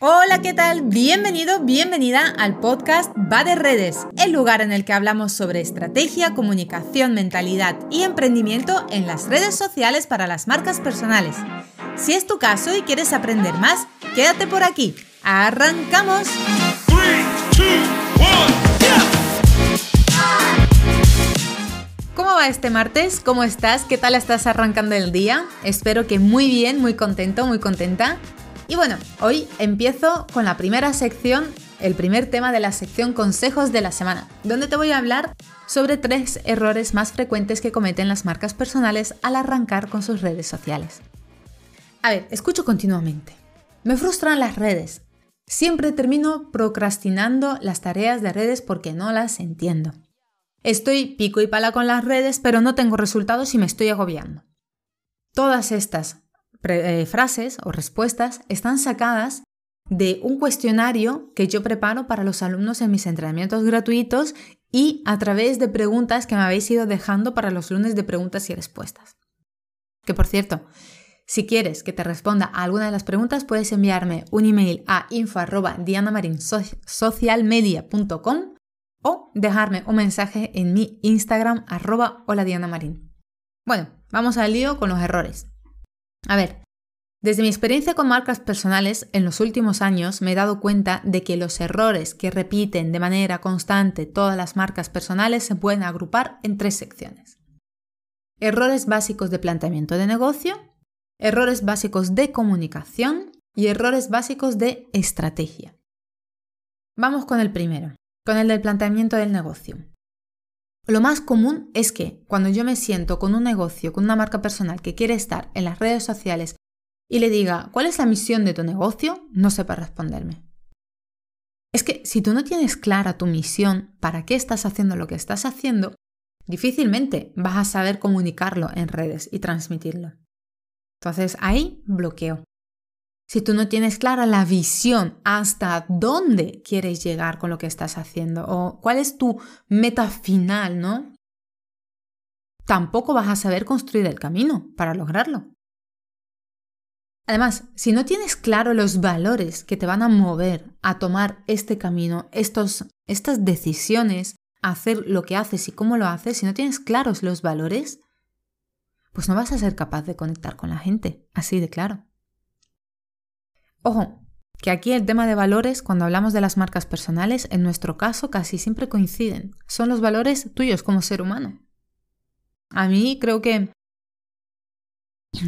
Hola, ¿qué tal? Bienvenido, bienvenida al podcast Va de Redes, el lugar en el que hablamos sobre estrategia, comunicación, mentalidad y emprendimiento en las redes sociales para las marcas personales. Si es tu caso y quieres aprender más, quédate por aquí. ¡Arrancamos! ¿Cómo va este martes? ¿Cómo estás? ¿Qué tal estás arrancando el día? Espero que muy bien, muy contento, muy contenta. Y bueno, hoy empiezo con la primera sección, el primer tema de la sección consejos de la semana, donde te voy a hablar sobre tres errores más frecuentes que cometen las marcas personales al arrancar con sus redes sociales. A ver, escucho continuamente. Me frustran las redes. Siempre termino procrastinando las tareas de redes porque no las entiendo. Estoy pico y pala con las redes, pero no tengo resultados y me estoy agobiando. Todas estas eh, frases o respuestas están sacadas de un cuestionario que yo preparo para los alumnos en mis entrenamientos gratuitos y a través de preguntas que me habéis ido dejando para los lunes de preguntas y respuestas. Que por cierto, si quieres que te responda a alguna de las preguntas, puedes enviarme un email a info.dianamarinsocialmedia.com o dejarme un mensaje en mi Instagram arroba hola Bueno, vamos al lío con los errores. A ver, desde mi experiencia con marcas personales en los últimos años me he dado cuenta de que los errores que repiten de manera constante todas las marcas personales se pueden agrupar en tres secciones. Errores básicos de planteamiento de negocio, errores básicos de comunicación y errores básicos de estrategia. Vamos con el primero, con el del planteamiento del negocio. Lo más común es que cuando yo me siento con un negocio, con una marca personal que quiere estar en las redes sociales y le diga, ¿cuál es la misión de tu negocio? No sepa responderme. Es que si tú no tienes clara tu misión, para qué estás haciendo lo que estás haciendo, difícilmente vas a saber comunicarlo en redes y transmitirlo. Entonces ahí bloqueo si tú no tienes clara la visión hasta dónde quieres llegar con lo que estás haciendo o cuál es tu meta final, ¿no? Tampoco vas a saber construir el camino para lograrlo. Además, si no tienes claro los valores que te van a mover a tomar este camino, estos, estas decisiones, hacer lo que haces y cómo lo haces, si no tienes claros los valores, pues no vas a ser capaz de conectar con la gente, así de claro. Ojo, que aquí el tema de valores, cuando hablamos de las marcas personales, en nuestro caso casi siempre coinciden. Son los valores tuyos como ser humano. A mí creo que...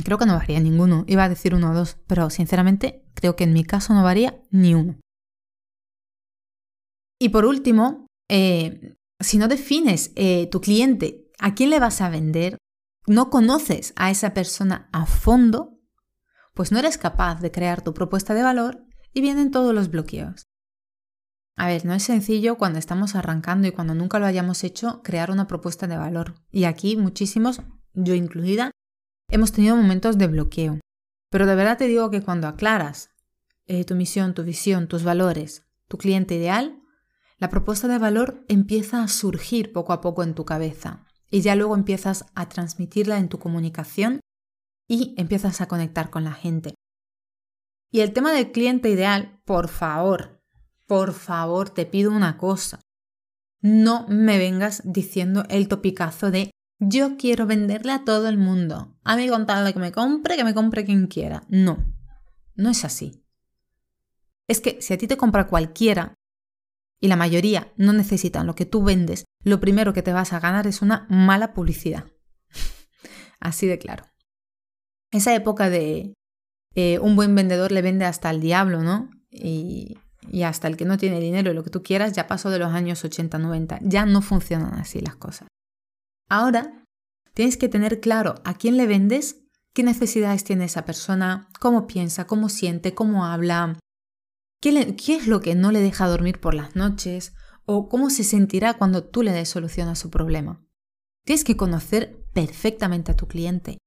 Creo que no varía ninguno. Iba a decir uno o dos, pero sinceramente creo que en mi caso no varía ni uno. Y por último, eh, si no defines eh, tu cliente, a quién le vas a vender, no conoces a esa persona a fondo, pues no eres capaz de crear tu propuesta de valor y vienen todos los bloqueos. A ver, no es sencillo cuando estamos arrancando y cuando nunca lo hayamos hecho crear una propuesta de valor. Y aquí muchísimos, yo incluida, hemos tenido momentos de bloqueo. Pero de verdad te digo que cuando aclaras eh, tu misión, tu visión, tus valores, tu cliente ideal, la propuesta de valor empieza a surgir poco a poco en tu cabeza y ya luego empiezas a transmitirla en tu comunicación y empiezas a conectar con la gente. Y el tema del cliente ideal, por favor, por favor, te pido una cosa. No me vengas diciendo el topicazo de yo quiero venderle a todo el mundo. A mí contarle que me compre, que me compre quien quiera. No, no es así. Es que si a ti te compra cualquiera y la mayoría no necesitan lo que tú vendes, lo primero que te vas a ganar es una mala publicidad. así de claro esa época de eh, un buen vendedor le vende hasta al diablo, ¿no? Y, hasta el que no tiene dinero lo que tú quieras, ya pasó de los años 80-90. Ya no funcionan así las cosas. Ahora tienes que tener claro a quién le vendes, qué necesidades tiene esa persona, cómo piensa, cómo siente, cómo habla, qué, qué es lo que no le deja dormir por las noches o cómo se sentirá cuando tú le des solución a su problema. Tienes que conocer perfectamente a tu cliente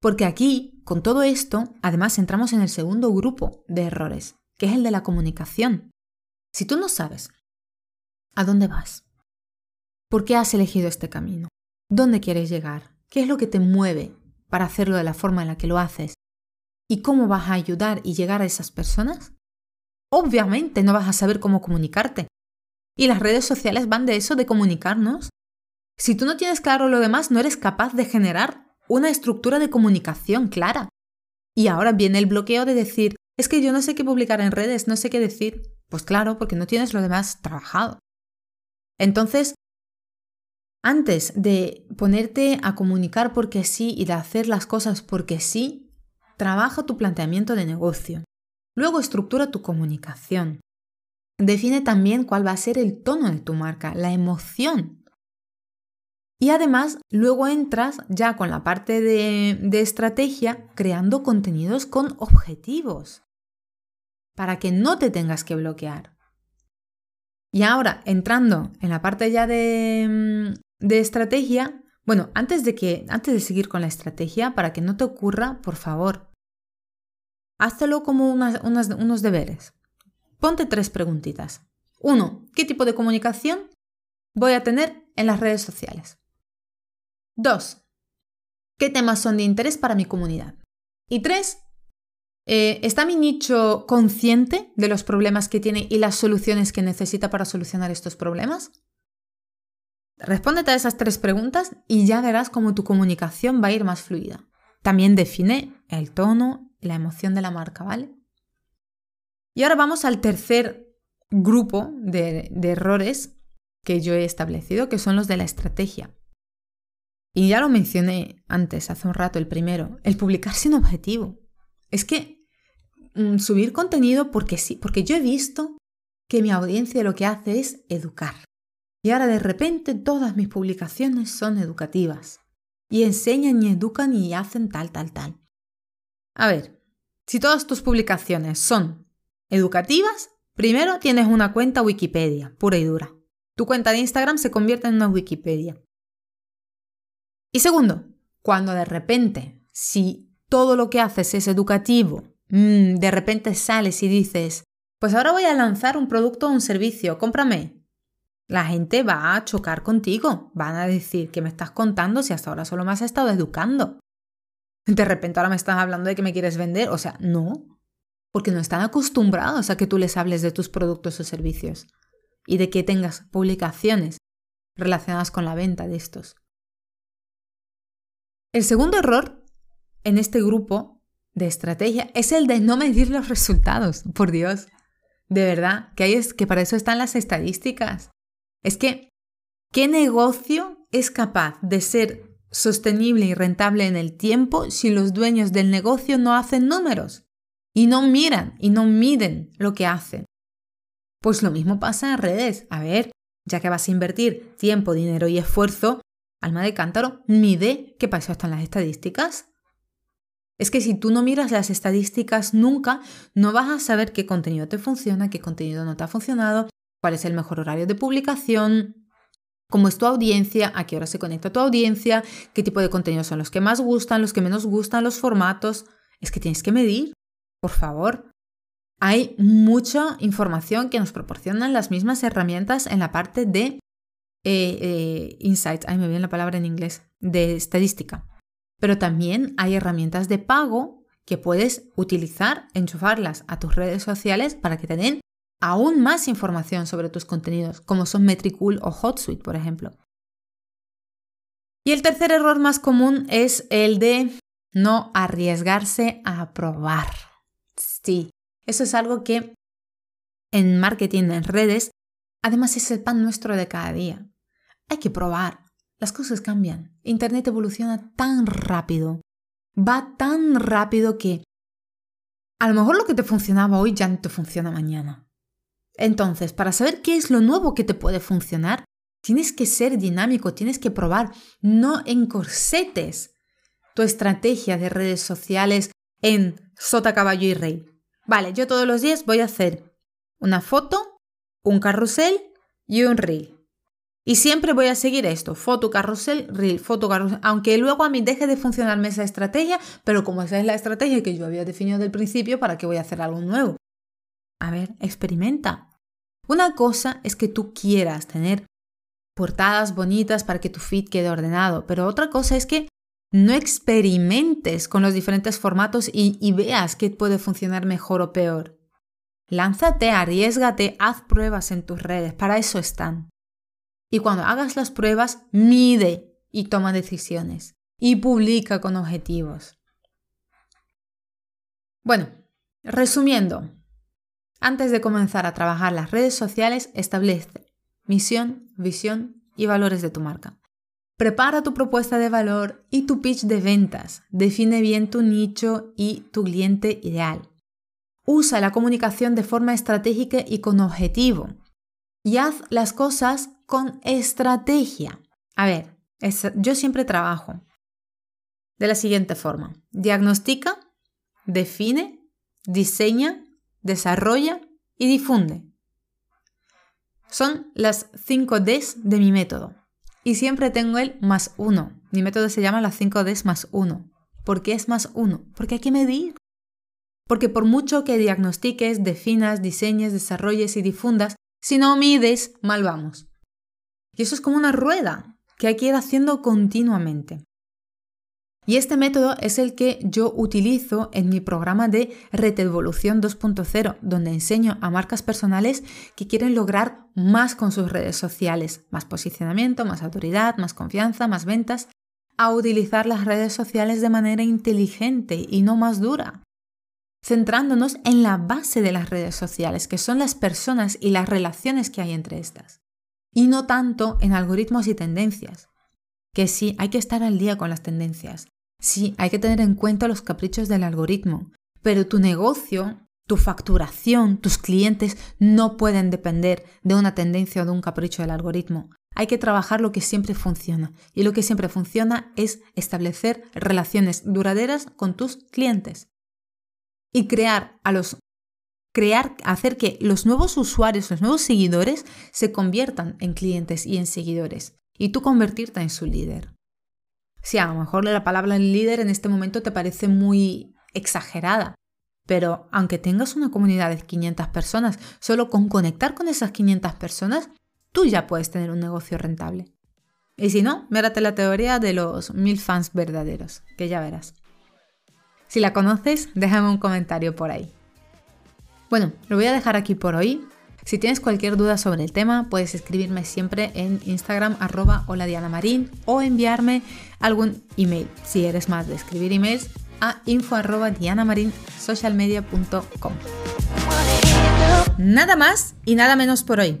porque aquí, con todo esto, además entramos en el segundo grupo de errores, que es el de la comunicación. Si tú no sabes a dónde vas, por qué has elegido este camino, dónde quieres llegar, qué es lo que te mueve para hacerlo de la forma en la que lo haces y cómo vas a ayudar y llegar a esas personas, obviamente no vas a saber cómo comunicarte. Y las redes sociales van de eso, de comunicarnos. Si tú no tienes claro lo demás, no eres capaz de generar una estructura de comunicación clara. Y ahora viene el bloqueo de decir, es que yo no sé qué publicar en redes, no sé qué decir. Pues claro, porque no tienes lo demás trabajado. Entonces, antes de ponerte a comunicar porque sí y de hacer las cosas porque sí, trabaja tu planteamiento de negocio. Luego estructura tu comunicación. Define también cuál va a ser el tono de tu marca, la emoción. Y además, luego entras ya con la parte de, de estrategia creando contenidos con objetivos para que no te tengas que bloquear. Y ahora, entrando en la parte ya de, mm, de estrategia, bueno, antes de, que, antes de seguir con la estrategia, para que no te ocurra, por favor, háztelo como unos deberes. Ponte tres preguntitas. Uno, ¿qué tipo de comunicación voy a tener en las redes sociales? Dos, ¿qué temas son de interés para mi comunidad? Y tres, eh, ¿está mi nicho consciente de los problemas que tiene y las soluciones que necesita para solucionar estos problemas? Respóndete a esas tres preguntas y ya verás cómo tu comunicación va a ir más fluida. También define el tono, la emoción de la marca, ¿vale? Y ahora vamos al tercer grupo de, errores que yo he establecido, que son los de la estrategia. Y ya lo mencioné antes, hace un rato, el primero, el publicar sin objetivo. Es que mm, subir contenido porque sí, porque yo he visto que mi audiencia lo que hace es educar. Y ahora de repente todas mis publicaciones son educativas. Y enseñan y educan y hacen tal, tal, tal. A ver, si todas tus publicaciones son educativas, primero tienes una cuenta Wikipedia, pura y dura. Tu cuenta de Instagram se convierte en una Wikipedia. Y segundo, cuando de repente, si todo lo que haces es educativo, mm, de repente sales y dices, pues ahora voy a lanzar un producto o un servicio, cómprame. La gente va a chocar contigo, van a decir que me estás contando si hasta ahora solo me has estado educando. De repente ahora me estás hablando de que me quieres vender, o sea, no, porque no están acostumbrados a que tú les hables de tus productos o servicios y de que tengas publicaciones relacionadas con la venta de estos. El segundo error en este grupo de estrategia es el de no medir los resultados, por Dios. De verdad, que, es, que para eso están las estadísticas. Es que, ¿qué negocio es capaz de ser sostenible y rentable en el tiempo si los dueños del negocio no hacen números? y no miran y no miden lo que hacen. Pues lo mismo pasa en redes. A ver, ya que vas a invertir tiempo, dinero y esfuerzo, alma de cántaro, mide qué pasó en las estadísticas. Es que si tú no miras las estadísticas nunca, no vas a saber qué contenido te funciona, qué contenido no te ha funcionado, cuál es el mejor horario de publicación, cómo es tu audiencia, a qué hora se conecta tu audiencia, qué tipo de contenidos son los que más gustan, los que menos gustan, los formatos. Es que tienes que medir. Por favor, hay mucha información que nos proporcionan las mismas herramientas en la parte de eh, eh, insights, ahí me viene la palabra en inglés, de estadística. Pero también hay herramientas de pago que puedes utilizar, enchufarlas a tus redes sociales para que te den aún más información sobre tus contenidos, como son Metricool o HotSuite, por ejemplo. Y el tercer error más común es el de no arriesgarse a probar. Sí, eso es algo que en marketing, en redes, además es el pan nuestro de cada día. Hay que probar. Las cosas cambian. Internet evoluciona tan rápido. Va tan rápido que a lo mejor lo que te funcionaba hoy ya no te funciona mañana. Entonces, para saber qué es lo nuevo que te puede funcionar, tienes que ser dinámico, tienes que probar, no encorsetes tu estrategia de redes sociales en sota, caballo y rey. Vale, yo todos los días voy a hacer una foto, un carrusel y un reel. Y siempre voy a seguir esto, foto, carrusel, reel, foto, carrusel, aunque luego a mí deje de funcionarme esa estrategia, pero como esa es la estrategia que yo había definido del principio, ¿para qué voy a hacer algo nuevo? A ver, experimenta. Una cosa es que tú quieras tener portadas bonitas para que tu feed quede ordenado, pero otra cosa es que no experimentes con los diferentes formatos y, veas qué puede funcionar mejor o peor. Lánzate, arriesgate, haz pruebas en tus redes, para eso están. Y cuando hagas las pruebas, mide y toma decisiones. Y publica con objetivos. Bueno, resumiendo, antes de comenzar a trabajar las redes sociales, establece misión, visión y valores de tu marca. Prepara tu propuesta de valor y tu pitch de ventas. Define bien tu nicho y tu cliente ideal. Usa la comunicación de forma estratégica y con objetivo. Y haz las cosas con estrategia. A ver, yo siempre trabajo de la siguiente forma. Diagnostica, define, diseña, desarrolla y difunde. Son las 5 Ds de mi método. Y siempre tengo el más uno. Mi método se llama las 5 Ds más uno. ¿Por qué es más uno? Porque hay que medir. Porque por mucho que diagnostiques, definas, diseñes, desarrolles y difundas, si no mides, mal vamos. Y eso es como una rueda que hay que ir haciendo continuamente. Y este método es el que yo utilizo en mi programa de Evolución 2.0, donde enseño a marcas personales que quieren lograr más con sus redes sociales, más posicionamiento, más autoridad, más confianza, más ventas, a utilizar las redes sociales de manera inteligente y no más dura, centrándonos en la base de las redes sociales, que son las personas y las relaciones que hay entre estas, y no tanto en algoritmos y tendencias, que sí hay que estar al día con las tendencias, Sí, hay que tener en cuenta los caprichos del algoritmo, pero tu negocio, tu facturación, tus clientes no pueden depender de una tendencia o de un capricho del algoritmo. Hay que trabajar lo que siempre funciona y lo que siempre funciona es establecer relaciones duraderas con tus clientes y crear a los crear hacer que los nuevos usuarios, los nuevos seguidores se conviertan en clientes y en seguidores y tú convertirte en su líder. Sí, a lo mejor la palabra líder en este momento te parece muy exagerada, pero aunque tengas una comunidad de 500 personas, solo con conectar con esas 500 personas, tú ya puedes tener un negocio rentable. Y si no, mírate la teoría de los mil fans verdaderos, que ya verás. Si la conoces, déjame un comentario por ahí. Bueno, lo voy a dejar aquí por hoy. Si tienes cualquier duda sobre el tema, puedes escribirme siempre en Instagram arroba hola Diana Marín o enviarme algún email, si eres más de escribir emails, a info arroba socialmedia.com. Nada más y nada menos por hoy.